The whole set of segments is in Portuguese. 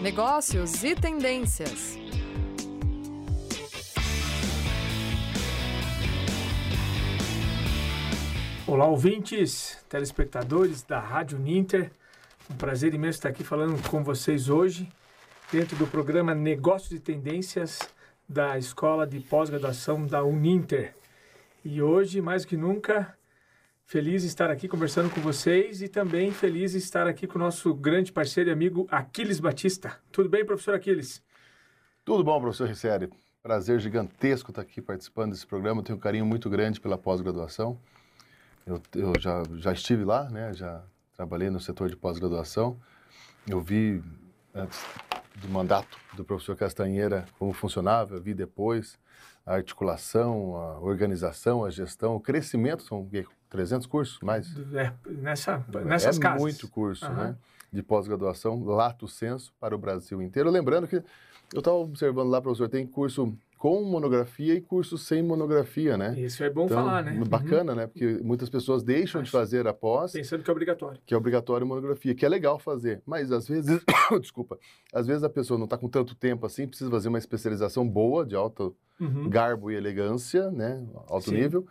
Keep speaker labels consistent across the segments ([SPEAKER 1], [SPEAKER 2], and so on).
[SPEAKER 1] negócios e tendências.
[SPEAKER 2] Olá, ouvintes, telespectadores da Rádio Ninter. Um prazer imenso estar aqui falando com vocês hoje, dentro do programa Negócios e Tendências da Escola de Pós-Graduação da Uninter. E hoje, mais que nunca, feliz estar aqui conversando com vocês e também feliz estar aqui com o nosso grande parceiro e amigo Aquiles Batista. Tudo bem, professor Aquiles?
[SPEAKER 3] Tudo bom, professor Riccieri. Prazer gigantesco estar aqui participando desse programa. Tenho um carinho muito grande pela pós-graduação. Eu, eu já, já estive lá, né? já trabalhei no setor de pós-graduação. Eu vi, antes do mandato do professor Castanheira, como funcionava, eu vi depois a articulação, a organização, a gestão, o crescimento, são 300 cursos, mais?
[SPEAKER 2] É, nessa, nessas
[SPEAKER 3] é
[SPEAKER 2] casas.
[SPEAKER 3] muito curso, uhum. né? De pós-graduação, lato senso, para o Brasil inteiro. Lembrando que eu estava observando lá, professor, tem curso com monografia e curso sem monografia, né?
[SPEAKER 2] Isso é bom então, falar, né?
[SPEAKER 3] Bacana, uhum. né? Porque muitas pessoas deixam Acho. de fazer a pós...
[SPEAKER 2] Pensando que é obrigatório.
[SPEAKER 3] Que é obrigatório monografia, que é legal fazer. Mas às vezes, desculpa, às vezes a pessoa não está com tanto tempo assim, precisa fazer uma especialização boa, de alto uhum. garbo e elegância, né? Alto Sim. nível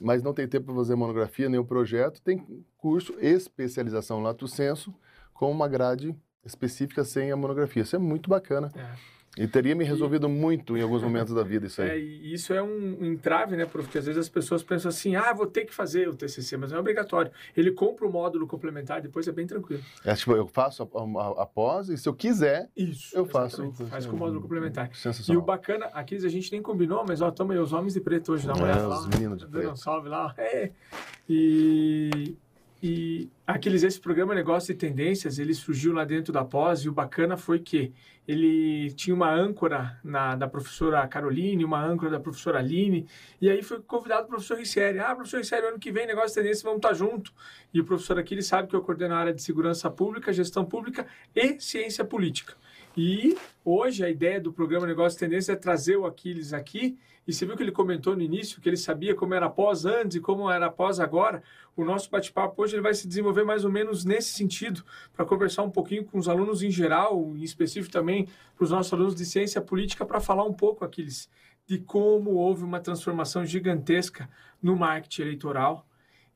[SPEAKER 3] mas não tem tempo para fazer monografia nem o projeto, tem curso especialização lato senso com uma grade específica sem a monografia. Isso é muito bacana. É. E teria me resolvido e... muito em alguns momentos da vida isso aí.
[SPEAKER 2] É, e isso é um entrave, né, Porque às vezes as pessoas pensam assim, ah, vou ter que fazer o TCC, mas não é obrigatório. Ele compra o módulo complementar, depois é bem tranquilo.
[SPEAKER 3] É, tipo, eu faço após e se eu quiser,
[SPEAKER 2] isso,
[SPEAKER 3] eu faço.
[SPEAKER 2] Faz com o módulo complementar. E o bacana, aqui a gente nem combinou, mas ó, toma aí os homens de preto hoje, dá uma é, olhada lá.
[SPEAKER 3] Os meninos de preto.
[SPEAKER 2] Um salve lá. É. E e aqueles esse programa Negócio e Tendências, ele surgiu lá dentro da pós e o bacana foi que ele tinha uma âncora na, da professora Caroline, uma âncora da professora Aline, e aí foi convidado o professor Ricieri. Ah, professor Ricieri, ano que vem, Negócio e Tendências, vamos estar junto. E o professor aqui, ele sabe que eu coordeno a área de segurança pública, gestão pública e ciência política. E hoje a ideia do programa Negócio Tendências é trazer o Aquiles aqui e você viu que ele comentou no início que ele sabia como era após antes e como era após agora. O nosso bate-papo hoje ele vai se desenvolver mais ou menos nesse sentido, para conversar um pouquinho com os alunos em geral, em específico também para os nossos alunos de ciência política, para falar um pouco, Aquiles, de como houve uma transformação gigantesca no marketing eleitoral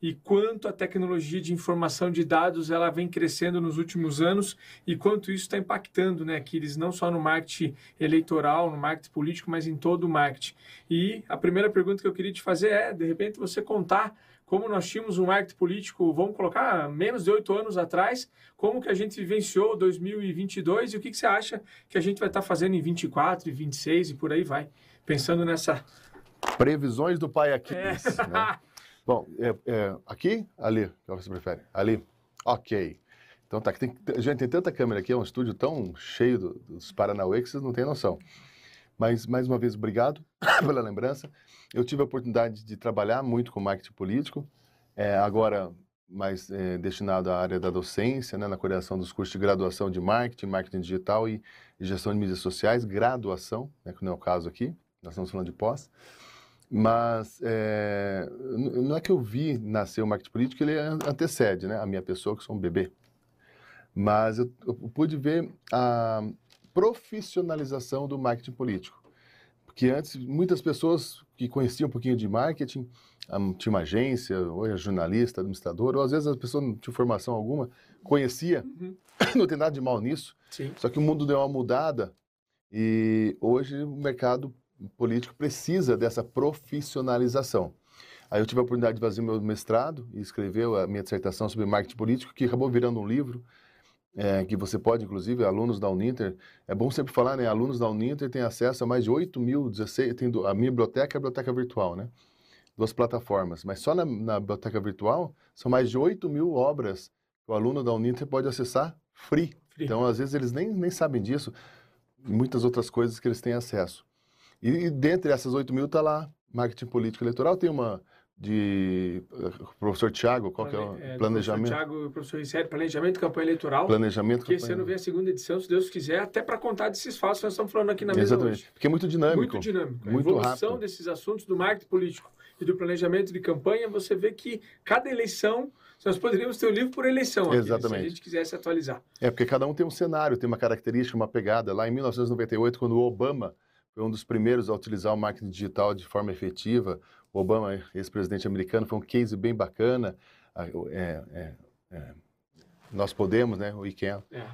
[SPEAKER 2] e quanto a tecnologia de informação de dados ela vem crescendo nos últimos anos e quanto isso está impactando, né, Aquiles, não só no marketing eleitoral, no marketing político, mas em todo o marketing. E a primeira pergunta que eu queria te fazer é, de repente, você contar como nós tínhamos um marketing político, vamos colocar, menos de oito anos atrás, como que a gente vivenciou 2022 e o que, que você acha que a gente vai estar fazendo em 24 e 26 e por aí vai, pensando nessa...
[SPEAKER 3] Previsões do pai Aquiles, é. né? Bom, é, é, aqui? Ali? Qual você prefere? Ali? Ok. Então tá, tem, gente, tem tanta câmera aqui, é um estúdio tão cheio do, dos Paranauê que vocês não têm noção. Mas, mais uma vez, obrigado pela lembrança. Eu tive a oportunidade de trabalhar muito com marketing político, é, agora mais é, destinado à área da docência, né, na coordenação dos cursos de graduação de marketing, marketing digital e, e gestão de mídias sociais, graduação, né, que não é o caso aqui, nós estamos falando de pós. Mas é, não é que eu vi nascer o marketing político, ele antecede né, a minha pessoa, que sou um bebê. Mas eu, eu pude ver a profissionalização do marketing político. Porque antes, muitas pessoas que conheciam um pouquinho de marketing, tinha uma agência, ou era jornalista, administrador, ou às vezes a pessoa não tinha formação alguma, conhecia, uhum. não tem nada de mal nisso. Sim. Só que o mundo deu uma mudada e hoje o mercado político precisa dessa profissionalização. Aí eu tive a oportunidade de fazer meu mestrado e escrever a minha dissertação sobre marketing político, que acabou virando um livro, é, que você pode, inclusive, alunos da Uninter, é bom sempre falar, né? Alunos da Uninter têm acesso a mais de 8 mil, 16, tem a minha biblioteca e a biblioteca virtual, né? Duas plataformas. Mas só na, na biblioteca virtual são mais de 8 mil obras que o aluno da Uninter pode acessar free. free. Então, às vezes, eles nem, nem sabem disso e muitas outras coisas que eles têm acesso. E, e dentre essas 8 mil está lá marketing político eleitoral, tem uma de uh, professor Tiago, qual Plane, que é o é, planejamento?
[SPEAKER 2] Professor Tiago, professor Riccieri, planejamento de campanha eleitoral.
[SPEAKER 3] Planejamento
[SPEAKER 2] que campanha. esse ano vem a segunda edição, se Deus quiser, até para contar desses fatos que nós estamos falando aqui na mesa Exatamente. hoje.
[SPEAKER 3] Porque é muito dinâmico.
[SPEAKER 2] Muito dinâmico. Muito a evolução rápido. desses assuntos do marketing político e do planejamento de campanha, você vê que cada eleição Nós poderíamos ter o um livro por eleição, aqui,
[SPEAKER 3] Exatamente.
[SPEAKER 2] se a gente quisesse atualizar.
[SPEAKER 3] É, porque cada um tem um cenário, tem uma característica, uma pegada. Lá em 1998, quando o Obama foi um dos primeiros a utilizar o marketing digital de forma efetiva, o Obama, ex-presidente americano, foi um case bem bacana. É, é, é, nós podemos, né? We can.
[SPEAKER 2] É.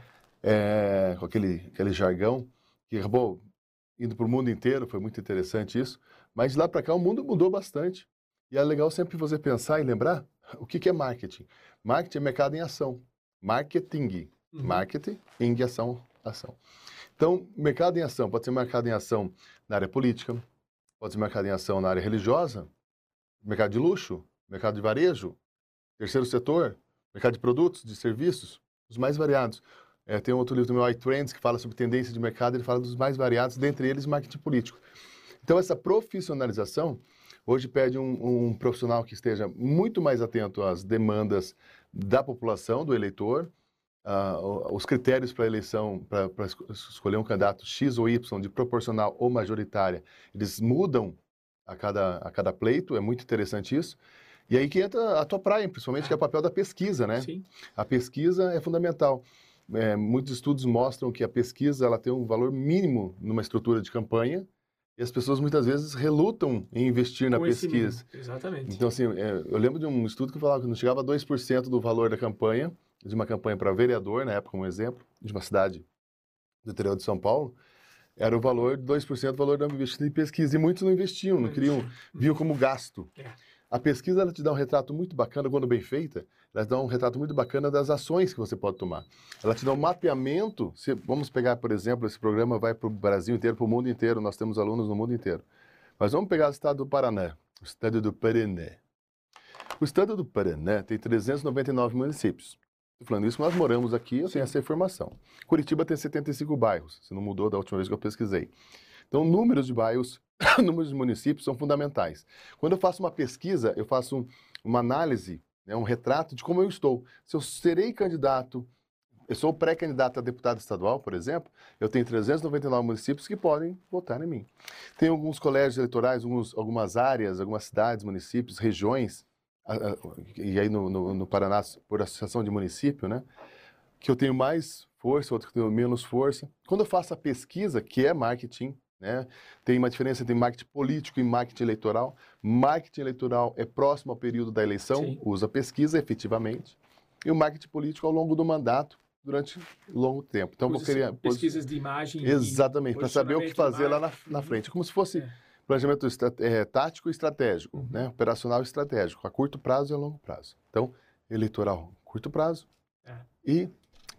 [SPEAKER 3] É, com aquele, aquele jargão, que acabou indo para o mundo inteiro, foi muito interessante isso. Mas de lá para cá o mundo mudou bastante. E é legal sempre você pensar e lembrar o que, que é marketing. Marketing é mercado em ação. Marketing.
[SPEAKER 2] Uhum.
[SPEAKER 3] Marketing, em ação, ação. Então, mercado em ação pode ser mercado em ação na área política, pode ser mercado em ação na área religiosa, mercado de luxo, mercado de varejo, terceiro setor, mercado de produtos, de serviços, os mais variados. É, tem um outro livro do meu iTrends que fala sobre tendência de mercado, ele fala dos mais variados, dentre eles marketing político. Então, essa profissionalização hoje pede um, um profissional que esteja muito mais atento às demandas da população, do eleitor, uh, os critérios para eleição, para escolher um candidato X ou Y, de proporcional ou majoritária, eles mudam a cada, a cada pleito, é muito interessante isso. E aí que entra a tua praia, principalmente, que é o papel da pesquisa, né?
[SPEAKER 2] Sim.
[SPEAKER 3] A pesquisa é fundamental. É, muitos estudos mostram que a pesquisa ela tem um valor mínimo numa estrutura de campanha e as pessoas muitas vezes relutam em investir na pesquisa.
[SPEAKER 2] Exatamente.
[SPEAKER 3] Então, assim, é, eu lembro de um estudo que falava que não chegava a 2% do valor da campanha, de uma campanha para vereador, na época, um exemplo, de uma cidade do interior de São Paulo, era o valor de 2% do valor da investida em pesquisa. E muitos não investiam, não queriam, viam como gasto.
[SPEAKER 2] É.
[SPEAKER 3] A pesquisa ela te dá um retrato muito bacana, quando bem feita, ela te dá um retrato muito bacana das ações que você pode tomar. Ela te dá um mapeamento. Se, vamos pegar, por exemplo, esse programa vai para o Brasil inteiro, para o mundo inteiro, nós temos alunos no mundo inteiro. Mas vamos pegar o estado do Paraná, o estado do Paraná. O estado do Paraná tem 399 municípios. Falando isso, nós moramos aqui, eu tenho essa informação. Curitiba tem 75 bairros, se não mudou da última vez que eu pesquisei. Então, números de bairros, números de municípios são fundamentais. Quando eu faço uma pesquisa, eu faço um, uma análise, né, um retrato de como eu estou. Se eu serei candidato, eu sou pré-candidato a deputado estadual, por exemplo, eu tenho 399 municípios que podem votar em mim. Tem alguns colégios eleitorais, alguns, algumas áreas, algumas cidades, municípios, regiões, e aí no, no, no, Paraná, por associação de município, né? Que eu tenho mais força, outro que tenho menos força. Quando eu faço a pesquisa, que é marketing, né? Tem uma diferença entre marketing político e marketing eleitoral. Marketing eleitoral é próximo ao período da eleição,
[SPEAKER 2] Sim.
[SPEAKER 3] usa pesquisa efetivamente. E o marketing político ao longo do mandato, durante longo tempo. Então, eu
[SPEAKER 2] Usa
[SPEAKER 3] queria...
[SPEAKER 2] pesquisas de imagem.
[SPEAKER 3] Exatamente, para saber o que fazer lá na, na frente. Como se fosse
[SPEAKER 2] É.
[SPEAKER 3] planejamento é, tático e estratégico,
[SPEAKER 2] Uhum.
[SPEAKER 3] né? operacional e estratégico, a curto prazo e a longo prazo. Então, eleitoral, curto prazo
[SPEAKER 2] É.
[SPEAKER 3] e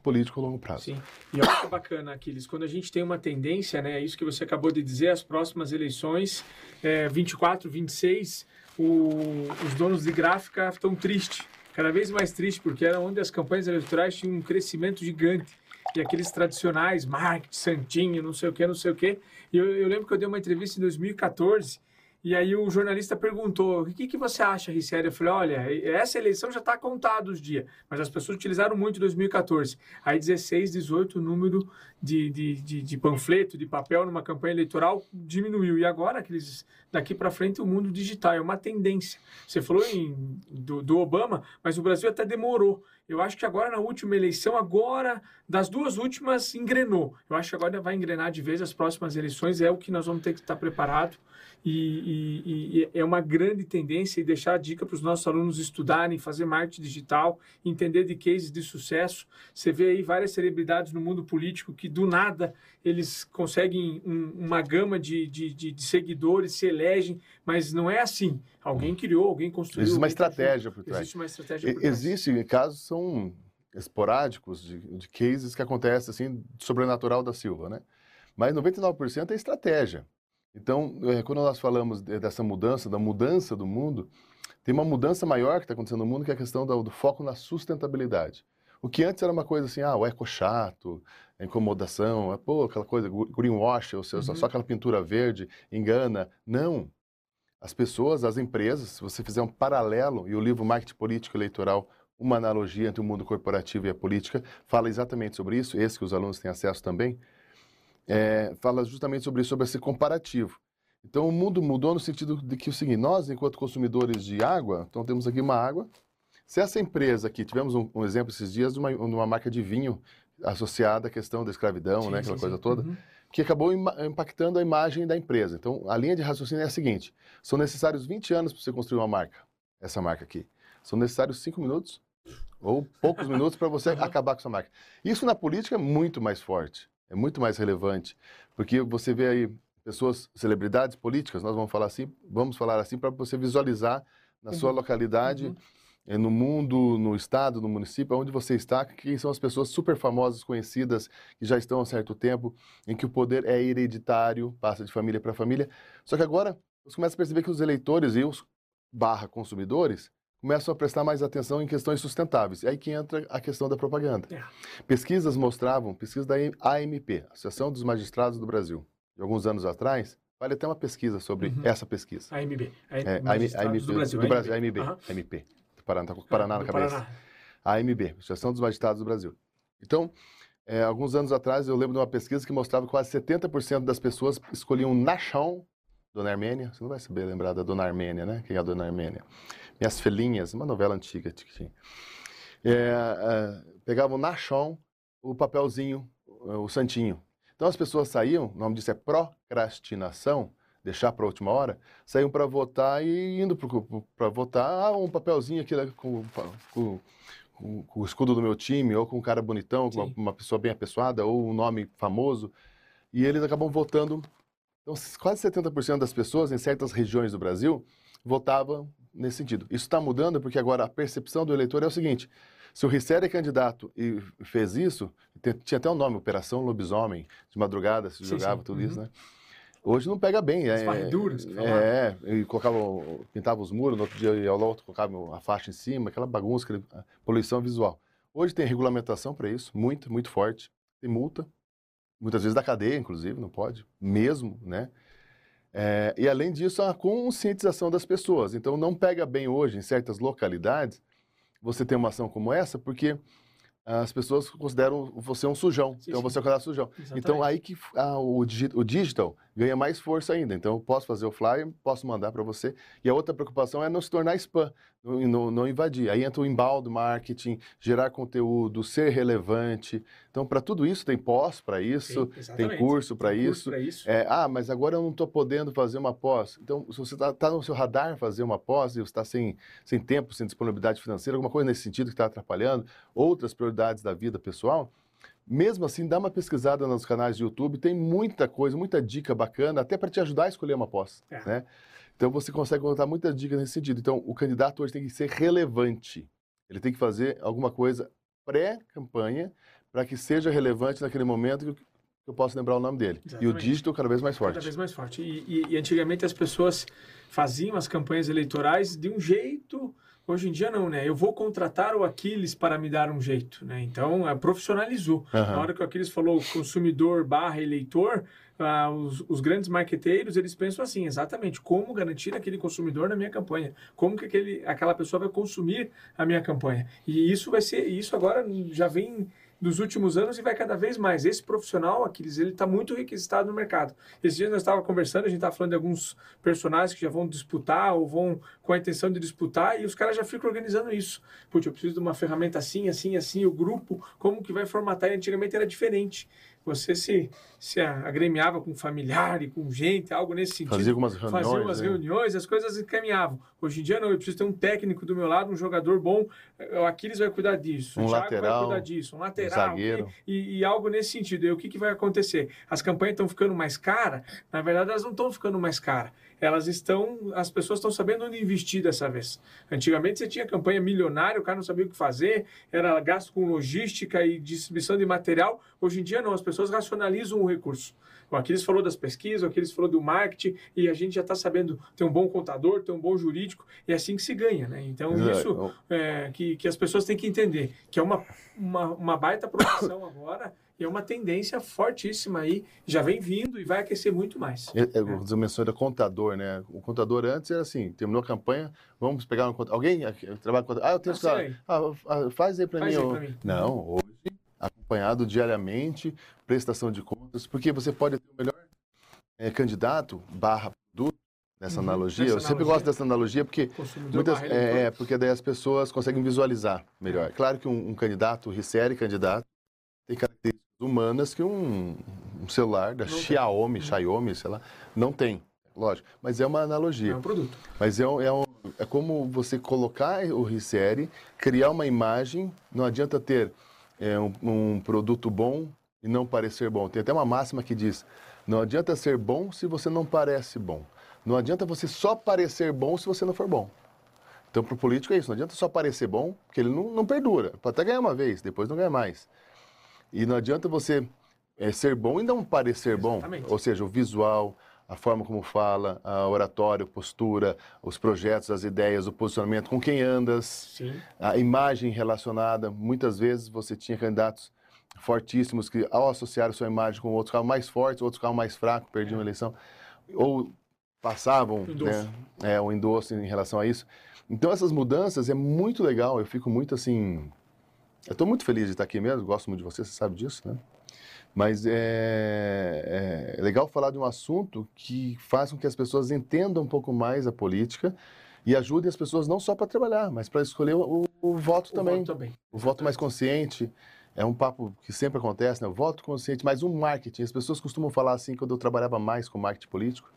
[SPEAKER 3] político a longo prazo.
[SPEAKER 2] Sim. E olha que bacana, Aquiles, quando a gente tem uma tendência, né, isso que você acabou de dizer, as próximas eleições, é, 24, 26, o, os donos de gráfica estão tristes, cada vez mais tristes, porque era onde as campanhas eleitorais tinham um crescimento gigante. E aqueles tradicionais, marketing, santinho, não sei o que, não sei o que. E eu, eu lembro que eu dei uma entrevista em 2014, e aí o jornalista perguntou, o que, que você acha, Ricério? Eu falei, olha, essa eleição já está contada os dias, mas as pessoas utilizaram muito em 2014. Aí 16, 18, o número de, de, de, de panfleto, de papel numa campanha eleitoral diminuiu. E agora, aqueles, daqui para frente, o mundo digital é uma tendência. Você falou em, do, do Obama, mas o Brasil até demorou. Eu acho que agora, na última eleição, agora, das duas últimas, engrenou. Eu acho que agora vai engrenar de vez as próximas eleições, é o que nós vamos ter que estar preparado. E, e- e é uma grande tendência e deixar a dica para os nossos alunos estudarem, fazer marketing digital, entender de cases de sucesso. Você vê aí várias celebridades no mundo político que do nada eles conseguem um- uma gama de, de, de- de seguidores, se elegem, mas não é assim. Alguém criou, alguém construiu.
[SPEAKER 3] Existe uma
[SPEAKER 2] fez.
[SPEAKER 3] estratégia por trás.
[SPEAKER 2] Existe uma estratégia por trás.
[SPEAKER 3] Existem casos são esporádicos de, de cases que acontecem assim, sobrenatural da Silva, né? Mas 99% é estratégia. Então, eh, quando nós falamos de- dessa mudança, da mudança do mundo, tem uma mudança maior que está acontecendo no mundo, que é a questão do, do foco na sustentabilidade. O que antes era uma coisa assim, ah, o eco chato, a incomodação, ah, pô, aquela coisa, greenwash, ou seja,
[SPEAKER 2] Uhum.
[SPEAKER 3] só aquela pintura verde, engana. Não. As pessoas, as empresas, se você fizer um paralelo, e o livro Marketing Político Eleitoral, uma analogia entre o mundo corporativo e a política, fala exatamente sobre isso, esse que os alunos têm acesso também, é, fala justamente sobre isso, sobre esse comparativo. Então, o mundo mudou no sentido de que o seguinte, nós, enquanto consumidores de água, então temos aqui uma água, Se essa empresa aqui, tivemos um, um exemplo esses dias de uma, de uma, marca de vinho associada à questão da escravidão, sim, né, aquela sim, coisa sim. toda, uhum. Que acabou impactando a imagem da empresa. Então, a linha de raciocínio é a seguinte: são necessários 20 anos para você construir uma marca, essa marca aqui. São necessários 5 minutos ou poucos minutos para você acabar com sua marca. Isso na política é muito mais forte, é muito mais relevante, porque você vê aí pessoas, celebridades políticas, nós vamos falar assim, vamos falar assim para você visualizar na uhum. sua localidade, uhum. Eh, no mundo, no estado, no município, onde você está, quem são as pessoas super famosas, conhecidas, que já estão há certo tempo, em que o poder é hereditário, passa de família para família. Só que agora você começa a perceber que os eleitores e os barra consumidores começam a prestar mais atenção em questões sustentáveis. É aí que entra a questão da propaganda. É. Pesquisas mostravam, pesquisa da AMP, Associação dos Magistrados do Brasil, de alguns anos atrás, vale até uma pesquisa sobre uhum. essa pesquisa.
[SPEAKER 2] AMB.
[SPEAKER 3] É, AMB do Brasil. Do Brasil AMB. Uhum. AMP. Paraná, tá com o Paraná na cabeça. Paraná. AMB, Associação dos Magistrados do Brasil. Então, é, alguns anos atrás, eu lembro de uma pesquisa que mostrava que quase 70% das pessoas escolhiam Nachão, Dona Armênia. Você não vai saber lembrar da Dona Armênia, né? Quem é a Dona Armênia? Minhas Filhinhas, uma novela antiga que tinha. É, é, pegavam na chão o papelzinho, o santinho. Então as pessoas saíam, o nome disso é procrastinação, deixar para a última hora, saíam para votar e indo para votar, ah, um papelzinho aqui né, com, com, com, com, o escudo do meu time, ou com um cara bonitão, com uma, uma, pessoa bem apessoada, ou um nome famoso, e eles acabam votando. Então, quase 70% das pessoas em certas regiões do Brasil votavam nesse sentido. Isso está mudando porque agora a percepção do eleitor é o seguinte: se o Risser é candidato e fez isso, tinha até o um nome, Operação Lobisomem, de madrugada se sim, jogava sim. tudo uhum. isso, né? Hoje não pega bem.
[SPEAKER 2] As é, duras,
[SPEAKER 3] É, e colocava, pintava os muros, no outro dia ia ao outro, colocava a faixa em cima, aquela bagunça, aquela poluição visual. Hoje tem regulamentação para isso, muito, muito forte. Tem multa, muitas vezes da cadeia, inclusive, não pode, mesmo, né? É, e além disso, a conscientização das pessoas. Então, não pega bem hoje, em certas localidades, você ter uma ação como essa, porque as pessoas consideram você um sujão. Sim, então, sim. você é um sujão. Exatamente. Então, aí que ah, o, o digital ganha mais força ainda. Então, eu posso fazer o flyer, posso mandar para você. E a outra preocupação é não se tornar spam, não, não, não invadir. Aí entra o embaldo marketing, gerar conteúdo, ser relevante. Então, para tudo isso, tem pós para isso, Sim, tem curso para isso. isso. É, ah, mas agora eu não estou podendo fazer uma pós. Então, se você está tá no seu radar fazer uma pós e você está sem, sem tempo, sem disponibilidade financeira, alguma coisa nesse sentido que está atrapalhando, outras prioridades da vida pessoal, mesmo assim, dá uma pesquisada nos canais de YouTube, tem muita coisa, muita dica bacana, até para te ajudar a escolher uma pós. É. Né? Então você consegue contar muitas dicas nesse sentido. Então o candidato hoje tem que ser relevante. Ele tem que fazer alguma coisa pré-campanha para que seja relevante naquele momento que eu posso lembrar o nome dele. Exatamente. E o dígito cada vez mais forte.
[SPEAKER 2] Cada vez mais forte. E, e, e antigamente as pessoas faziam as campanhas eleitorais de um jeito Hoje em dia não, né? Eu vou contratar o Aquiles para me dar um jeito, né? Então, é, profissionalizou. Uhum. Na hora que o Aquiles falou consumidor barra eleitor, ah, os, os, grandes marqueteiros, eles pensam assim, exatamente, como garantir aquele consumidor na minha campanha? Como que aquele, aquela pessoa vai consumir a minha campanha? E isso vai ser, isso agora já vem dos últimos anos e vai cada vez mais. Esse profissional, Aquiles, ele está muito requisitado no mercado. Esses dias nós estávamos conversando, a gente estava falando de alguns personagens que já vão disputar ou vão com a intenção de disputar e os caras já ficam organizando isso. Putz, eu preciso de uma ferramenta assim, assim, assim, o grupo, como que vai formatar? E antigamente era diferente você se, se agremiava com familiar e com gente, algo nesse sentido.
[SPEAKER 3] Fazia algumas reuniões.
[SPEAKER 2] Fazia umas
[SPEAKER 3] né?
[SPEAKER 2] reuniões, as coisas encaminhavam. Hoje em dia não, eu preciso ter um técnico do meu lado, um jogador bom, o Aquiles vai cuidar disso,
[SPEAKER 3] um
[SPEAKER 2] o
[SPEAKER 3] Thiago lateral,
[SPEAKER 2] vai cuidar disso, um lateral,
[SPEAKER 3] um zagueiro.
[SPEAKER 2] E, e, algo nesse sentido. E o que, que vai acontecer? As campanhas estão ficando mais caras, na verdade elas não estão ficando mais caras elas estão, as pessoas estão sabendo onde investir dessa vez. Antigamente você tinha campanha milionária, o cara não sabia o que fazer, era gasto com logística e distribuição de material. Hoje em dia não, as pessoas racionalizam o recurso. O Aquiles falou das pesquisas, o Aquiles falou do marketing, e a gente já está sabendo ter um bom contador, ter um bom jurídico, e é assim que se ganha, né? Então, isso é, que, que as pessoas têm que entender, que é uma, uma, uma baita profissão agora, e é uma tendência fortíssima aí, já vem vindo e vai aquecer muito mais.
[SPEAKER 3] Eu, eu, você mencionou contador, né? O contador antes era assim, terminou a campanha, vamos pegar um contador. Alguém trabalha com Ah, eu tenho que ah, ah, faz aí para mim. mim. Não, acompanhado diariamente, prestação de contas, porque você pode ter o melhor é, candidato barra produto nessa
[SPEAKER 2] Uhum,
[SPEAKER 3] analogia.
[SPEAKER 2] nessa
[SPEAKER 3] Eu sempre
[SPEAKER 2] analogia.
[SPEAKER 3] gosto dessa analogia porque
[SPEAKER 2] Consumidor
[SPEAKER 3] muitas é, é, porque daí as pessoas conseguem visualizar melhor. É claro que um, um candidato, o Ricieri candidato, tem características humanas que um, um celular da
[SPEAKER 2] Não tem. Uhum.
[SPEAKER 3] Xiaomi, Xiaomi, sei lá, não tem. Lógico, mas é uma analogia.
[SPEAKER 2] É um produto.
[SPEAKER 3] Mas é, um- é, um- é como você colocar o Ricieri, criar uma imagem. Não adianta ter é, um, um produto bom e não parecer bom. Tem até uma máxima que diz: não adianta ser bom se você não parece bom. Não adianta você só parecer bom se você não for bom. Então, para o político é isso. Não adianta só parecer bom, porque ele não, não perdura. Pode até ganhar uma vez, depois não ganha mais. E não adianta você é, ser bom e não parecer bom.
[SPEAKER 2] Exatamente.
[SPEAKER 3] Ou seja, o visual, a forma como fala, a oratório, postura, os projetos, as ideias, o posicionamento, com quem andas,
[SPEAKER 2] Sim.
[SPEAKER 3] a imagem relacionada. Muitas vezes você tinha candidatos fortíssimos que, ao associar sua imagem com outros ficavam mais fortes, outros ficavam mais fracos, perdiam a eleição. Ou passavam
[SPEAKER 2] Endosso.
[SPEAKER 3] né, é, um endosso em relação a isso. Então, essas mudanças é muito legal. Eu fico muito assim. Eu estou muito feliz de estar aqui mesmo, gosto muito de você, você sabe disso, né? Mas é, é legal falar de um assunto que faz com que as pessoas entendam um pouco mais a política e ajudem as pessoas não só para trabalhar, mas para escolher o, o voto
[SPEAKER 2] O
[SPEAKER 3] também.
[SPEAKER 2] voto também.
[SPEAKER 3] O voto mais consciente é um papo que sempre acontece, né? O voto consciente, mas um marketing. As pessoas costumam falar assim, quando eu trabalhava mais com marketing político,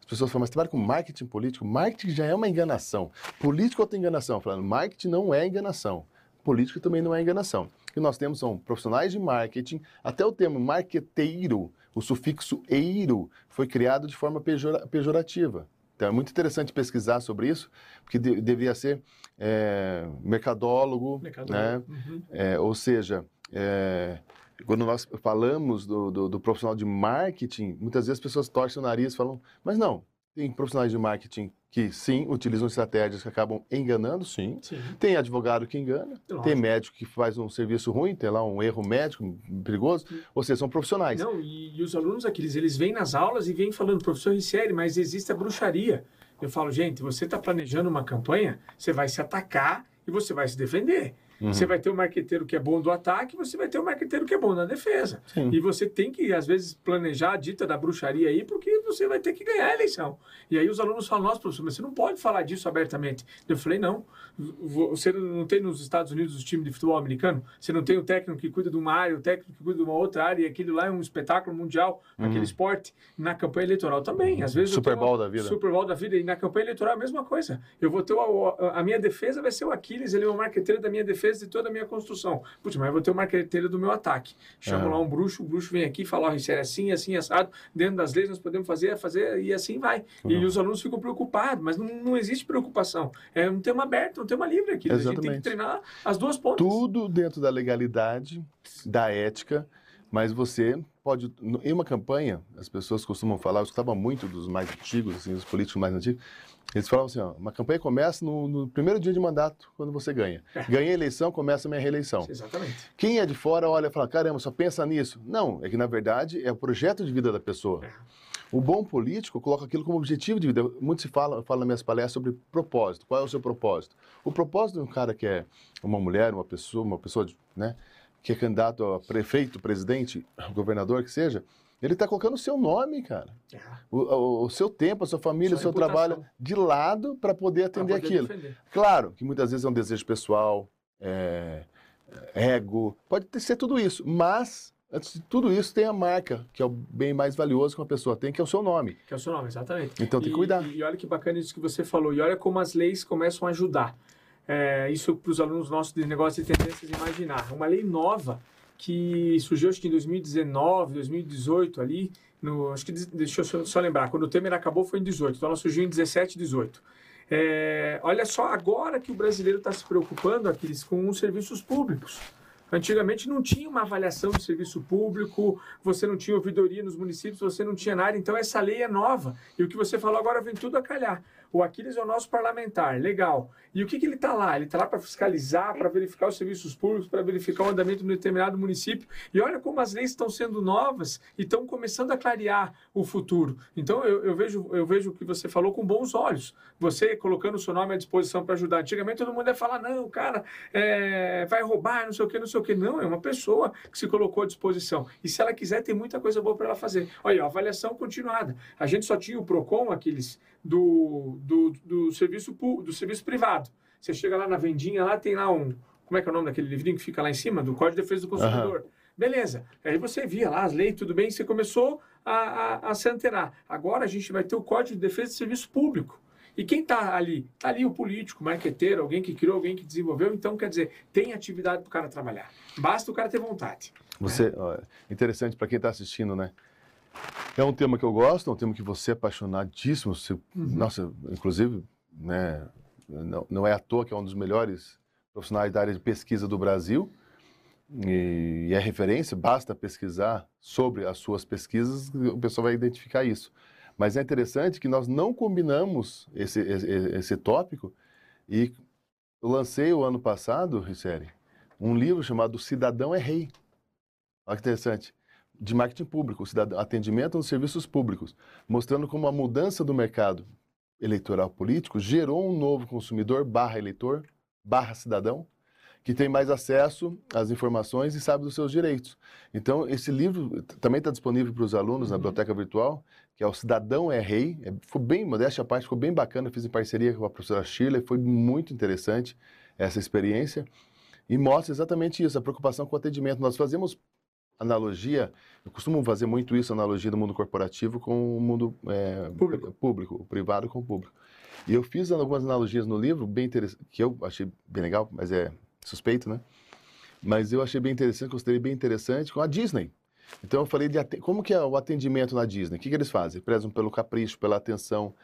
[SPEAKER 3] as pessoas falam, mas trabalha com marketing político? Marketing já é uma enganação. Político é outra enganação. Falando, marketing não é enganação. Político também não é enganação. Que nós temos são profissionais de marketing, até o termo marqueteiro, o sufixo eiro, foi criado de forma pejora- pejorativa. Então é muito interessante pesquisar sobre isso, porque de- deveria ser é, mercadólogo,
[SPEAKER 2] Mercado.
[SPEAKER 3] né?
[SPEAKER 2] Uhum.
[SPEAKER 3] É, ou seja, é, quando nós falamos do, do- do profissional de marketing, muitas vezes as pessoas torcem o nariz e falam, mas não, tem profissionais de marketing que sim, utilizam estratégias que acabam enganando, sim.
[SPEAKER 2] Sim.
[SPEAKER 3] Tem advogado que engana,
[SPEAKER 2] Lógico.
[SPEAKER 3] tem médico que faz um serviço ruim, tem lá um erro médico perigoso, ou seja, são profissionais.
[SPEAKER 2] Não, e, e os alunos aqueles, eles vêm nas aulas e vêm falando, professor Ricieri, mas existe a bruxaria. Eu falo, gente, você está planejando uma campanha, você vai se atacar e você vai se defender.
[SPEAKER 3] Uhum.
[SPEAKER 2] Você vai ter o marqueteiro que é bom do ataque, você vai ter o marqueteiro que é bom na defesa.
[SPEAKER 3] Sim.
[SPEAKER 2] E você tem que, às vezes, planejar a dita da bruxaria aí, porque você vai ter que ganhar a eleição. E aí os alunos falam, nossa, professor, mas você não pode falar disso abertamente. Eu falei, não. Você não tem nos Estados Unidos os times de futebol americano? Você não tem o técnico que cuida de uma área, o técnico que cuida de uma outra área, e aquilo lá é um espetáculo mundial, aquele esporte. Na campanha eleitoral também. Às vezes
[SPEAKER 3] Uhum. Super Bowl da vida.
[SPEAKER 2] Super Bowl da vida. E na campanha eleitoral é a mesma coisa. Eu vou ter a minha defesa vai ser o Aquiles, ele é o marqueteiro da minha defesa e toda a minha construção. Putz, mas eu vou ter o marqueteiro do meu ataque. Chamo
[SPEAKER 3] É.
[SPEAKER 2] lá um bruxo, o bruxo vem aqui e fala, ó, isso é assim, assim, assado. Dentro das leis nós podemos fazer, fazer e assim vai. E
[SPEAKER 3] Uhum.
[SPEAKER 2] os alunos ficam preocupados, mas não, não existe preocupação. É um tema aberto, um tema livre aqui. A gente tem que
[SPEAKER 3] Exatamente.
[SPEAKER 2] treinar as duas pontas.
[SPEAKER 3] Tudo dentro da legalidade, da ética, mas você pode, em uma campanha, as pessoas costumam falar, eu escutava muito dos mais antigos, assim, dos políticos mais antigos, eles falavam assim, ó, uma campanha começa no, no primeiro dia de mandato, quando você ganha. Ganhei a eleição, começa a minha reeleição.
[SPEAKER 2] Exatamente.
[SPEAKER 3] Quem é de fora olha e fala, caramba, só pensa nisso. Não, é que na verdade é o projeto de vida da pessoa.
[SPEAKER 2] É.
[SPEAKER 3] O bom político coloca aquilo como objetivo de vida. Muito se fala, fala nas minhas palestras sobre propósito. Qual é o seu propósito? O propósito de um cara que é uma mulher, uma pessoa, uma pessoa, né, que é candidato a prefeito, presidente, governador que seja, ele está colocando o seu nome, cara.
[SPEAKER 2] É.
[SPEAKER 3] O, o- o seu tempo, a sua família,
[SPEAKER 2] Sua
[SPEAKER 3] o seu
[SPEAKER 2] reputação.
[SPEAKER 3] trabalho de lado para poder atender
[SPEAKER 2] poder
[SPEAKER 3] aquilo.
[SPEAKER 2] defender.
[SPEAKER 3] Claro que muitas vezes é um desejo pessoal, é, é, ego, pode ser tudo isso, mas antes de tudo isso tem a marca, que é o bem mais valioso que uma pessoa tem, que é o seu nome.
[SPEAKER 2] Que é o seu nome, exatamente.
[SPEAKER 3] Então tem
[SPEAKER 2] E-
[SPEAKER 3] que cuidar.
[SPEAKER 2] E, olha que bacana isso que você falou. E olha como as leis começam a ajudar. É, isso para os alunos nossos de negócio de tendências imaginar. Uma lei nova que surgiu acho que em 2019, 2018 ali. No, acho que de- deixa eu só, só lembrar. Quando o Temer acabou foi em 18. Então ela surgiu em 17, 18. É, olha só agora que o brasileiro está se preocupando, Aquiles, com os serviços públicos. Antigamente não tinha uma avaliação de serviço público, você não tinha ouvidoria nos municípios, você não tinha nada. Então essa lei é nova. E o que você falou agora vem tudo a calhar. O Aquiles é o nosso parlamentar, legal. E o que, que ele está lá? Ele está lá para fiscalizar, para verificar os serviços públicos, para verificar o andamento de um determinado município. E olha como as leis estão sendo novas e estão começando a clarear o futuro. Então eu, eu, vejo, eu vejo o que você falou com bons olhos. Você colocando o seu nome à disposição para ajudar. Antigamente todo mundo ia falar, não, cara, é, vai roubar, não sei o que, não sei o que. Não, é uma pessoa que se colocou à disposição. E se ela quiser, tem muita coisa boa para ela fazer. Olha, avaliação continuada. A gente só tinha o PROCON, aqueles do, do, do, serviço, do serviço privado. Você chega lá na vendinha, lá tem lá um. Como é que é o nome daquele livrinho que fica lá em cima? Do Código de Defesa do Consumidor. Uhum. Beleza. Aí você via lá as leis, tudo bem, você começou a, a, a se antenar. Agora a gente vai ter o Código de Defesa do Serviço Público. E quem está ali? Está ali o político, o marqueteiro, alguém que criou, alguém que desenvolveu. Então, quer dizer, tem atividade para o cara trabalhar. Basta o cara ter vontade.
[SPEAKER 3] Você, ó, interessante para quem está assistindo, né? É um tema que eu gosto, é um tema que você é apaixonadíssimo. Você, uhum. Nossa, inclusive, né, não, não é à toa que é um dos melhores profissionais da área de pesquisa do Brasil e, e é referência. Basta pesquisar sobre as suas pesquisas, o pessoal vai identificar isso. Mas é interessante que nós não combinamos esse, esse, esse tópico e eu lancei o ano passado, Riceri, um livro chamado Cidadão é Rei. Olha que interessante de marketing público, atendimento nos serviços públicos, mostrando como a mudança do mercado eleitoral político gerou um novo consumidor barra eleitor, barra cidadão, que tem mais acesso às informações e sabe dos seus direitos. Então, esse livro também está disponível para os alunos na uhum. biblioteca virtual, que é o Cidadão é Rei. É, foi bem, modéstia à parte, ficou bem bacana. Eu fiz em parceria com a professora Shirley, foi muito interessante essa experiência. E mostra exatamente isso, a preocupação com o atendimento. Nós fazemos analogia, eu costumo fazer muito isso, analogia do mundo corporativo com o mundo é, público. público, o privado com o público. E eu fiz algumas analogias no livro, bem que eu achei bem legal, mas é suspeito, né? Mas eu achei bem interessante, considerei bem interessante com a Disney. Então eu falei de como que é o atendimento na Disney. O que, que eles fazem? Prezam pelo capricho, pela atenção,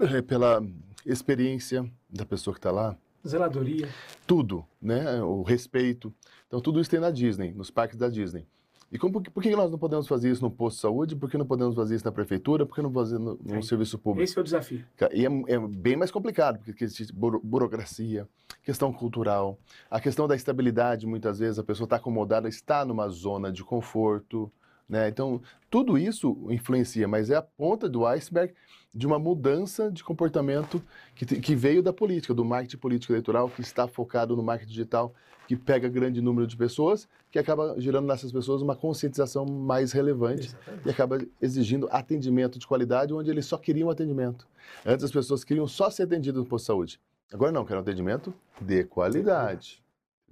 [SPEAKER 3] eh, pela experiência da pessoa que está lá.
[SPEAKER 2] Zeladoria.
[SPEAKER 3] Tudo, né? O respeito. Então, tudo isso tem na Disney, nos parques da Disney. E como, por que nós não podemos fazer isso no posto de saúde? Por que não podemos fazer isso na prefeitura? Por que não fazer no, no serviço público?
[SPEAKER 2] Esse é o desafio.
[SPEAKER 3] E é, é bem mais complicado, porque existe burocracia, questão cultural, a questão da estabilidade, muitas vezes a pessoa está acomodada, está numa zona de conforto, né? Então, tudo isso influencia, mas é a ponta do iceberg de uma mudança de comportamento que, que veio da política, do marketing político eleitoral, que está focado no marketing digital, que pega grande número de pessoas, que acaba gerando nessas pessoas uma conscientização mais relevante Exatamente. e acaba exigindo atendimento de qualidade onde eles só queriam atendimento. Antes as pessoas queriam só ser atendidas no posto de saúde. Agora não, querem atendimento de qualidade.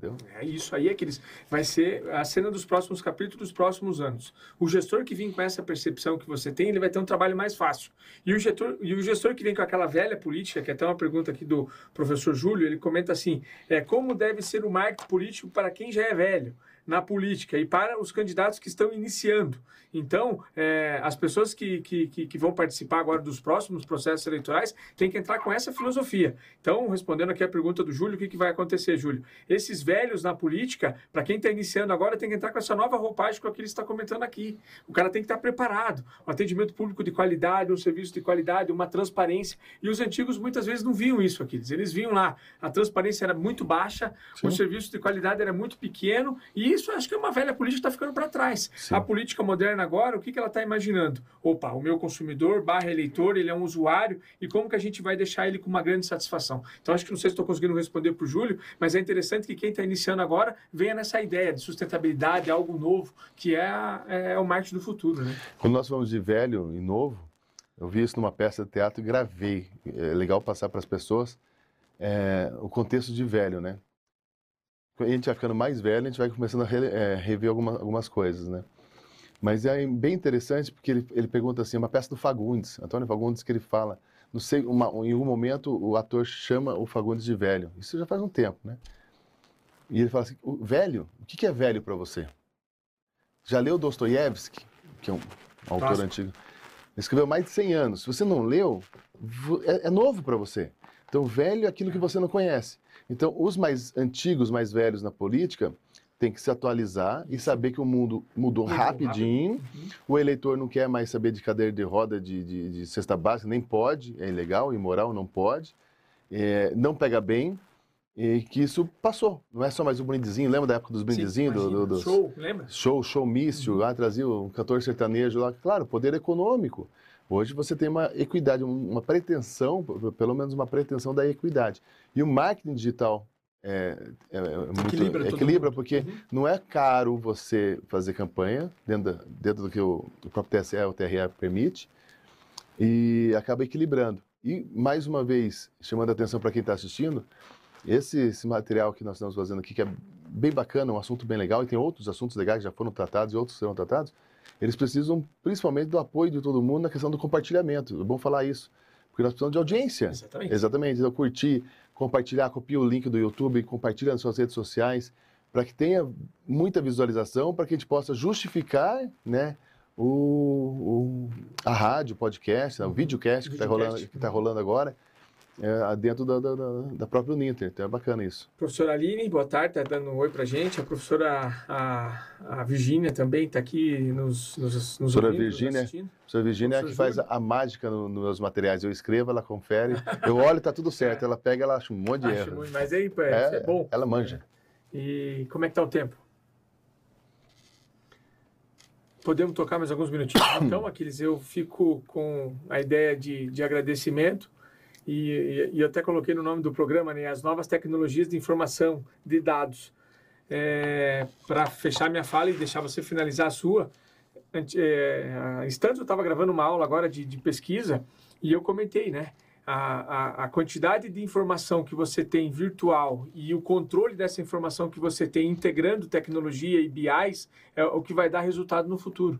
[SPEAKER 3] Entendeu?
[SPEAKER 2] É isso aí é que vai ser a cena dos próximos capítulos dos próximos anos. O gestor que vem com essa percepção que você tem, ele vai ter um trabalho mais fácil. E o gestor, e o gestor que vem com aquela velha política, que é até uma pergunta aqui do professor Júlio, ele comenta assim: é como deve ser o marketing político para quem já é velho na política e para os candidatos que estão iniciando. Então, é, as pessoas que, que, que, vão participar agora dos próximos processos eleitorais têm que entrar com essa filosofia. Então, respondendo aqui a pergunta do Júlio, o que, que vai acontecer, Júlio? Esses velhos na política, para quem está iniciando agora, tem que entrar com essa nova roupagem que o ele está comentando aqui. O cara tem que estar tá preparado. Um atendimento público de qualidade, um serviço de qualidade, uma transparência. E os antigos muitas vezes não viam isso aqui. Eles viam lá, a transparência era muito baixa, Sim. o serviço de qualidade era muito pequeno, e isso acho que é uma velha política que está ficando para trás. Sim. A política moderna agora, o que, que ela está imaginando? Opa, o meu consumidor barra eleitor, ele é um usuário e como que a gente vai deixar ele com uma grande satisfação? Então, acho que não sei se estou conseguindo responder para o Júlio, mas é interessante que quem está iniciando agora venha nessa ideia de sustentabilidade, algo novo, que é, a, é o marketing do futuro. Né?
[SPEAKER 3] Quando nós falamos de velho e novo, eu vi isso numa peça de teatro e gravei. É legal passar para as pessoas é, o contexto de velho, né? A gente vai ficando mais velho, a gente vai começando a re, é, rever alguma, algumas coisas, né? Mas é bem interessante porque ele, ele pergunta assim, uma peça do Fagundes, Antônio Fagundes, que ele fala, não sei, uma, em um momento o ator chama o Fagundes de velho. Isso já faz um tempo, né? E ele fala assim, velho, o que é velho para você? Já leu Dostoiévski, que é um, autor Nossa. antigo? Ele escreveu mais de 100 anos. Se você não leu, é, é novo para você. Então, velho é aquilo que você não conhece. Então, os mais antigos, mais velhos na política, tem que se atualizar e saber que o mundo mudou
[SPEAKER 2] Mudou
[SPEAKER 3] rapidinho.
[SPEAKER 2] Uhum.
[SPEAKER 3] O eleitor não quer mais saber de cadeira de roda de, de, de cesta básica, nem pode, é ilegal, imoral, não pode. É, não pega bem. E que isso passou. Não é só mais o brindezinho. Lembra da época dos
[SPEAKER 2] Sim,
[SPEAKER 3] brindezinhos? do,
[SPEAKER 2] imagina.
[SPEAKER 3] do, dos-
[SPEAKER 2] Show, lembra?
[SPEAKER 3] show, showmício, lá trazia um cantor sertanejo lá. Claro, poder econômico. Hoje você tem uma equidade, um- uma pretensão, pelo menos uma pretensão da equidade. E o marketing digital é, é, é muito,
[SPEAKER 2] Equilibra
[SPEAKER 3] equilibra porque
[SPEAKER 2] Uhum.
[SPEAKER 3] não é caro você fazer campanha dentro, da- dentro do que o, o próprio TSE, o TRE permite e acaba equilibrando. E, mais uma vez, chamando a atenção para quem está assistindo, esse, esse material que nós estamos fazendo aqui, que é bem bacana, um assunto bem legal, e tem outros assuntos legais que já foram tratados e outros serão tratados, eles precisam principalmente do apoio de todo mundo na questão do compartilhamento. É bom falar isso, porque nós precisamos de audiência.
[SPEAKER 2] Exatamente.
[SPEAKER 3] Exatamente. Então, curtir, compartilhar, copia o link do YouTube, compartilha nas suas redes sociais, para que tenha muita visualização, para que a gente possa justificar né, o, o- a rádio, o podcast, né, o videocast que está rolando, que tá rolando agora, é, dentro da, da, da- própria Uninter. Então é bacana isso.
[SPEAKER 2] Professora Aline, boa tarde, tá dando um oi pra gente. A professora a, a Virgínia também está aqui nos, nos, nos
[SPEAKER 3] Professora
[SPEAKER 2] ouvindo, nos
[SPEAKER 3] Virgínia.
[SPEAKER 2] assistindo.
[SPEAKER 3] A professora Virgínia é a que faz a, a mágica no- nos meus materiais. Eu escrevo, ela confere, eu olho e tá tudo certo. Ela pega, ela acha um monte de
[SPEAKER 2] Acho
[SPEAKER 3] erro.
[SPEAKER 2] muito, mas aí, pô, é, é bom.
[SPEAKER 3] Ela manja.
[SPEAKER 2] E como é que tá o tempo? Podemos tocar mais alguns minutinhos? Então, Aquiles, eu fico com a ideia de, de agradecimento e, e, até coloquei no nome do programa, né, as novas tecnologias de informação, de dados. Para fechar minha fala e deixar você finalizar a sua, é, há instantes eu estava gravando uma aula agora de, de pesquisa e eu comentei, né? A, a, a quantidade de informação que você tem virtual e o controle dessa informação que você tem integrando tecnologia e BIs é o que vai dar resultado no futuro.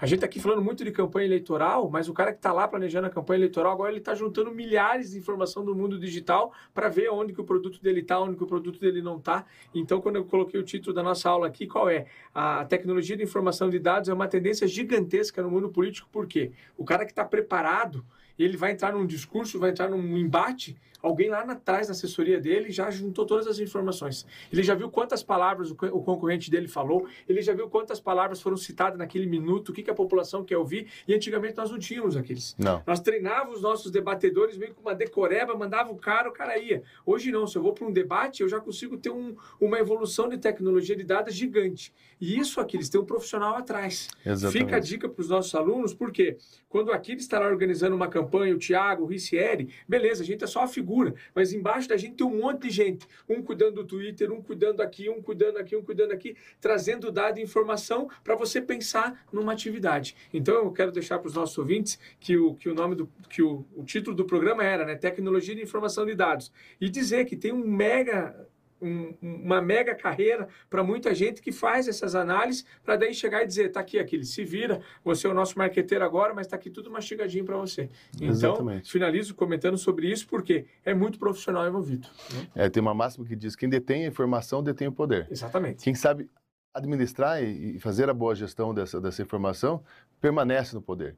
[SPEAKER 2] A gente está aqui falando muito de campanha eleitoral, mas o cara que está lá planejando a campanha eleitoral, agora ele está juntando milhares de informação do mundo digital para ver onde que o produto dele está, onde que o produto dele não está. Então, quando eu coloquei o título da nossa aula aqui, qual é? A tecnologia de informação de dados é uma tendência gigantesca no mundo político, por quê? O cara que está preparado, ele vai entrar num discurso, vai entrar num embate, alguém lá atrás na assessoria dele já juntou todas as informações. Ele já viu quantas palavras o, co- o concorrente dele falou, ele já viu quantas palavras foram citadas naquele minuto, o que, que a população quer ouvir, e antigamente nós não tínhamos aqueles.
[SPEAKER 3] Não.
[SPEAKER 2] Nós treinávamos os nossos debatedores meio com uma decoreba, mandava o cara, o cara ia. Hoje não, se eu vou para um debate, eu já consigo ter um- uma evolução de tecnologia de dados gigante. E isso aqui, eles têm um profissional atrás.
[SPEAKER 3] Exatamente.
[SPEAKER 2] Fica a dica para os nossos alunos, porque quando o Aquiles está lá organizando uma campanha, o Thiago, o Ricieri, beleza, a gente é só a figura, mas embaixo da gente tem um monte de gente, um cuidando do Twitter, um cuidando aqui, um cuidando aqui, um cuidando aqui, trazendo dado e informação para você pensar numa atividade. Então eu quero deixar para os nossos ouvintes que o, que o nome do que o, o título do programa era, né, Tecnologia de Informação de Dados, e dizer que tem um mega um- uma mega carreira para muita gente que faz essas análises para daí chegar e dizer, tá aqui aquele, se vira, você é o nosso marqueteiro agora, mas tá aqui tudo mastigadinho para você. Então,
[SPEAKER 3] Exatamente.
[SPEAKER 2] finalizo comentando sobre isso porque é muito profissional envolvido. né?
[SPEAKER 3] É, tem uma máxima que diz: quem detém a informação detém o poder.
[SPEAKER 2] Exatamente.
[SPEAKER 3] Quem sabe administrar e fazer a boa gestão dessa, dessa informação permanece no poder.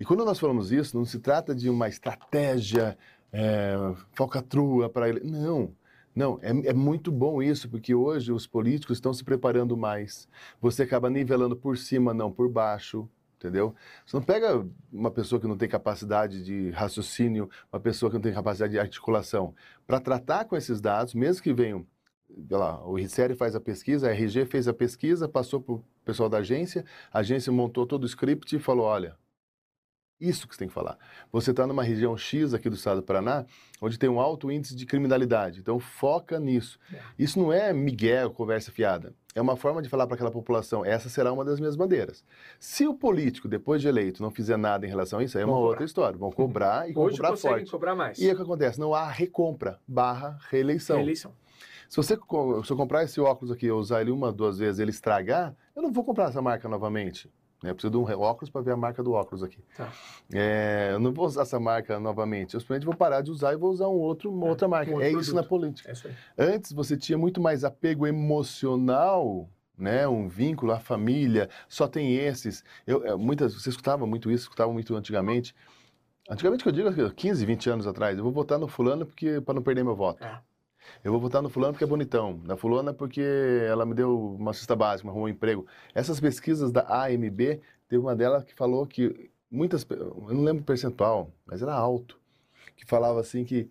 [SPEAKER 3] E quando nós falamos isso, não se trata de uma estratégia é, falcatrua para ele. Não. Não, é, é muito bom isso, porque hoje os políticos estão se preparando mais. Você acaba nivelando por cima, não por baixo, entendeu? Você não pega uma pessoa que não tem capacidade de raciocínio, uma pessoa que não tem capacidade de articulação, para tratar com esses dados, mesmo que venham lá, o Riceri faz a pesquisa, a RG fez a pesquisa, passou para o pessoal da agência, a agência montou todo o script e falou, olha, isso que você tem que falar. Você está numa região X aqui do estado do Paraná, onde tem um alto índice de criminalidade, então foca nisso.
[SPEAKER 2] É.
[SPEAKER 3] Isso não é miguel, conversa fiada. É uma forma de falar para aquela população, essa será uma das minhas bandeiras. Se o político, depois de eleito, não fizer nada em relação a isso, aí é uma
[SPEAKER 2] cobrar.
[SPEAKER 3] outra história. Vão cobrar e
[SPEAKER 2] Hoje
[SPEAKER 3] cobrar forte.
[SPEAKER 2] cobrar mais.
[SPEAKER 3] E é o que acontece? Não há recompra barra reeleição.
[SPEAKER 2] Reeleição.
[SPEAKER 3] Se você se eu comprar esse óculos aqui, eu usar ele uma, duas vezes, ele estragar, eu não vou comprar essa marca novamente. Né? Eu preciso de um óculos para ver a marca do óculos aqui.
[SPEAKER 2] Tá.
[SPEAKER 3] É, eu não vou usar essa marca novamente. Eu simplesmente vou parar de usar e vou usar um outro, uma
[SPEAKER 2] É,
[SPEAKER 3] outra marca.
[SPEAKER 2] um outro
[SPEAKER 3] é isso na
[SPEAKER 2] produto.
[SPEAKER 3] política.
[SPEAKER 2] É isso.
[SPEAKER 3] Antes você tinha muito mais apego emocional, né? Um vínculo, a família, só tem esses. Eu, é, muitas, você escutava muito isso, escutava muito antigamente. Antigamente que eu digo, 15, 20 anos atrás, eu vou votar no fulano porque para não perder meu voto.
[SPEAKER 2] É.
[SPEAKER 3] Eu vou votar no fulano porque é bonitão, na fulana porque ela me deu uma cesta básica, arrumou um emprego. Essas pesquisas da AMB, teve uma delas que falou que muitas, eu não lembro o percentual, mas era alto, que falava assim que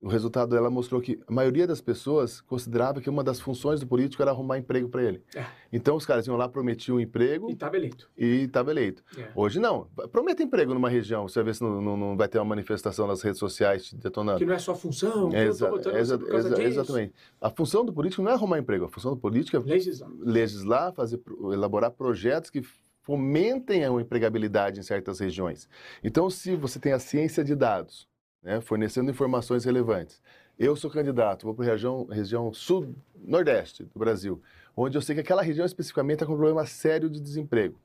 [SPEAKER 3] o resultado dela mostrou que a maioria das pessoas considerava que uma das funções do político era arrumar emprego para ele.
[SPEAKER 2] É.
[SPEAKER 3] Então os caras iam lá, prometiam um emprego
[SPEAKER 2] E estava eleito.
[SPEAKER 3] e estava eleito.
[SPEAKER 2] É.
[SPEAKER 3] Hoje não. Prometa emprego numa região, você vai ver se não, não- não vai ter uma manifestação nas redes sociais te detonando.
[SPEAKER 2] Que não é sua função, eu
[SPEAKER 3] Exa- exa- exa- exatamente. A função do político não é arrumar emprego, a função do político é
[SPEAKER 2] Legislar.
[SPEAKER 3] legislar, fazer, elaborar projetos que fomentem a empregabilidade em certas regiões. Então, se você tem a ciência de dados, né, fornecendo informações relevantes, eu sou candidato, vou para a região, região sul-nordeste do Brasil, onde eu sei que aquela região especificamente está com um problema sério de desemprego.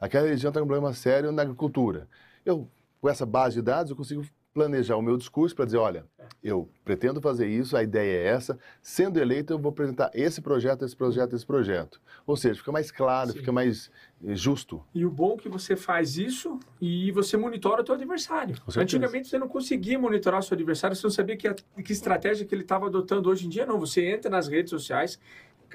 [SPEAKER 3] Aquela região está com um problema sério na agricultura. Eu, com essa base de dados, eu consigo planejar o meu discurso para dizer, olha, eu pretendo fazer isso, a ideia é essa, sendo eleito eu vou apresentar esse projeto, esse projeto, esse projeto. Ou seja, fica mais claro,
[SPEAKER 2] Sim.
[SPEAKER 3] fica mais eh, justo.
[SPEAKER 2] E o bom é que você faz isso e você monitora o teu adversário. Antigamente você não conseguia monitorar o seu adversário, você não sabia que, a- que estratégia que ele estava adotando. Hoje em dia não, você entra nas redes sociais,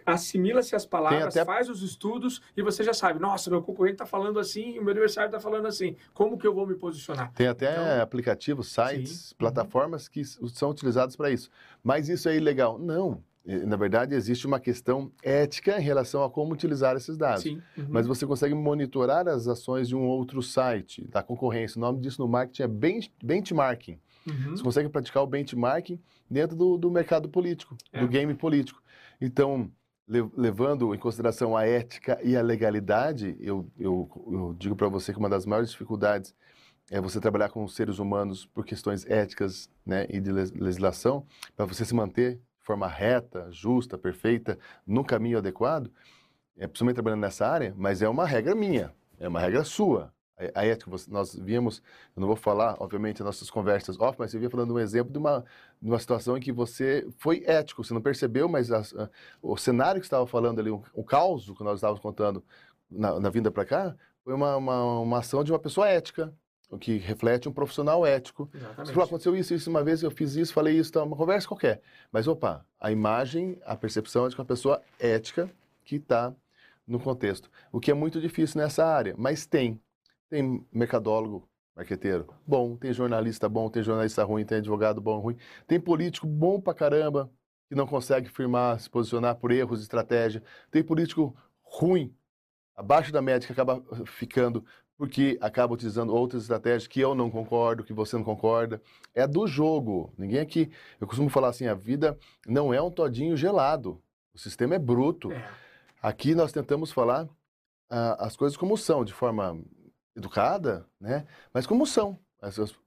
[SPEAKER 2] assimila-se as palavras,
[SPEAKER 3] até-
[SPEAKER 2] faz os estudos e você já sabe, nossa, meu concorrente está falando assim e o meu adversário está falando assim. Como que eu vou me posicionar?
[SPEAKER 3] Tem até
[SPEAKER 2] Então-
[SPEAKER 3] aplicativos, sites,
[SPEAKER 2] Sim.
[SPEAKER 3] plataformas que são utilizados para isso. Mas isso é ilegal? Não. Na verdade, existe uma questão ética em relação a como utilizar esses dados.
[SPEAKER 2] Sim. uhum.
[SPEAKER 3] Mas você consegue monitorar as ações de um outro site, da concorrência. O nome disso no marketing é ben- benchmarking.
[SPEAKER 2] Uhum.
[SPEAKER 3] Você consegue praticar o benchmarking dentro do, do mercado político,
[SPEAKER 2] É.
[SPEAKER 3] do game político. Então, levando em consideração a ética e a legalidade, eu, eu, eu digo para você que uma das maiores dificuldades é você trabalhar com os seres humanos por questões éticas né, e de legislação, para você se manter de forma reta, justa, perfeita, no caminho adequado, é principalmente trabalhando nessa área, mas é uma regra minha, é uma regra sua. A- A ética, você- nós vimos, eu não vou falar, obviamente, nossas conversas off, mas você via falando um exemplo de uma, de uma situação em que você foi ético, você não percebeu, mas as- a- o cenário que você estava falando ali, o, o caos que nós estávamos contando na, na vinda para cá, foi uma, uma, uma ação de uma pessoa ética, o que reflete um profissional ético. Você
[SPEAKER 2] Exatamente.
[SPEAKER 3] falou, aconteceu isso, isso uma vez, eu fiz isso, falei isso, tá, uma conversa qualquer. Mas, opa, a imagem, a percepção é de uma pessoa ética que está no contexto. O que é muito difícil nessa área, mas tem. Tem mercadólogo, marqueteiro bom, tem jornalista bom, tem jornalista ruim, tem advogado bom, ruim. Tem político bom pra caramba, que não consegue firmar, se posicionar por erros de estratégia. Tem político ruim, abaixo da média, que acaba ficando porque acaba utilizando outras estratégias que eu não concordo, que você não concorda. É do jogo. Ninguém aqui. Eu costumo falar assim: a vida não é um todinho gelado. O sistema é bruto.
[SPEAKER 2] É.
[SPEAKER 3] Aqui nós tentamos falar ah, as coisas como são, de forma educada, né? Mas como são.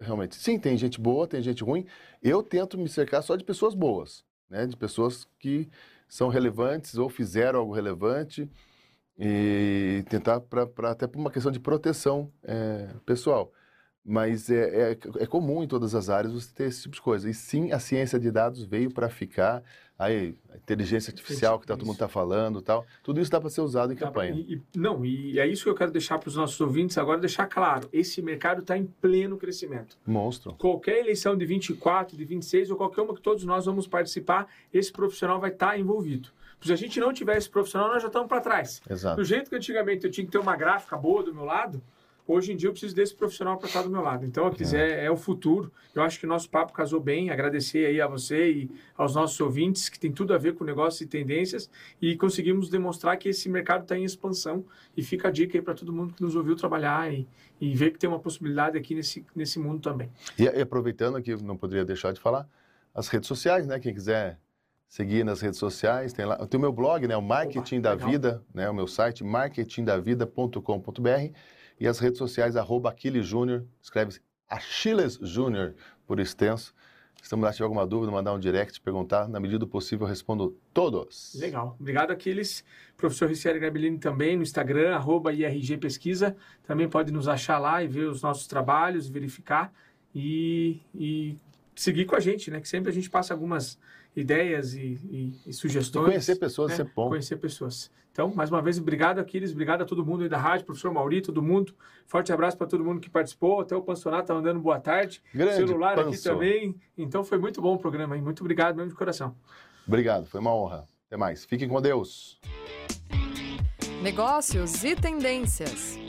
[SPEAKER 3] Realmente. Sim, tem gente boa, tem gente ruim. Eu tento me cercar só de pessoas boas, né? De pessoas que são relevantes ou fizeram algo relevante e tentar para até por uma questão de proteção é, pessoal. Mas é, é, é comum em todas as áreas você ter esse tipo de coisa. E sim, a ciência de dados veio para ficar. Aí, a inteligência artificial que tá, todo mundo está falando e tal. Tudo isso dá para ser usado em
[SPEAKER 2] Tá,
[SPEAKER 3] campanha.
[SPEAKER 2] e- e- não, e é isso que eu quero deixar para os nossos ouvintes agora, deixar claro. Esse mercado está em pleno crescimento.
[SPEAKER 3] Monstro.
[SPEAKER 2] Qualquer eleição de 24, de 26 ou qualquer uma que todos nós vamos participar, esse profissional vai estar envolvido. Se a gente não tiver esse profissional, nós já estamos para trás.
[SPEAKER 3] Exato.
[SPEAKER 2] Do jeito que antigamente eu tinha que ter uma gráfica boa do meu lado, hoje em dia eu preciso desse profissional para estar do meu lado. Então, dizer, é, é o futuro. Eu acho que o nosso papo casou bem. Agradecer aí a você e aos nossos ouvintes, que tem tudo a ver com negócios e tendências, e conseguimos demonstrar que esse mercado está em expansão. E fica a dica aí para todo mundo que nos ouviu trabalhar e, e ver que tem uma possibilidade aqui nesse, nesse mundo também.
[SPEAKER 3] E, e aproveitando aqui, não poderia deixar de falar, as redes sociais, né? Quem quiser seguir nas redes sociais, tem lá. Tem o meu blog, né? O Marketing da
[SPEAKER 2] legal.
[SPEAKER 3] Vida, né? O meu site, marketingdavida.com.br e as redes sociais, arroba Aquiles Júnior, escreve Achiles Júnior por extenso. Se você tiver alguma dúvida, mandar um direct, perguntar, na medida do possível eu respondo todos.
[SPEAKER 2] Legal. Obrigado, Aquiles. Professor Ricieri Gabellini também no Instagram, arroba IRG Pesquisa. Também pode nos achar lá e ver os nossos trabalhos, verificar e, e seguir com a gente, né? Que sempre a gente passa algumas ideias e, e, e sugestões.
[SPEAKER 3] E conhecer pessoas
[SPEAKER 2] né?
[SPEAKER 3] é bom.
[SPEAKER 2] Conhecer pessoas. Então, mais uma vez, obrigado, Aquiles, obrigado a todo mundo aí da rádio, professor Mauri, todo mundo. Forte abraço para todo mundo que participou. Até o Pansonato tá mandando boa tarde.
[SPEAKER 3] Grande
[SPEAKER 2] Celular aqui
[SPEAKER 3] Panso.
[SPEAKER 2] também. Então, foi muito bom o programa, hein? Muito obrigado mesmo de coração.
[SPEAKER 3] Obrigado, foi uma honra. Até mais. Fiquem com Deus.
[SPEAKER 1] Negócios e tendências.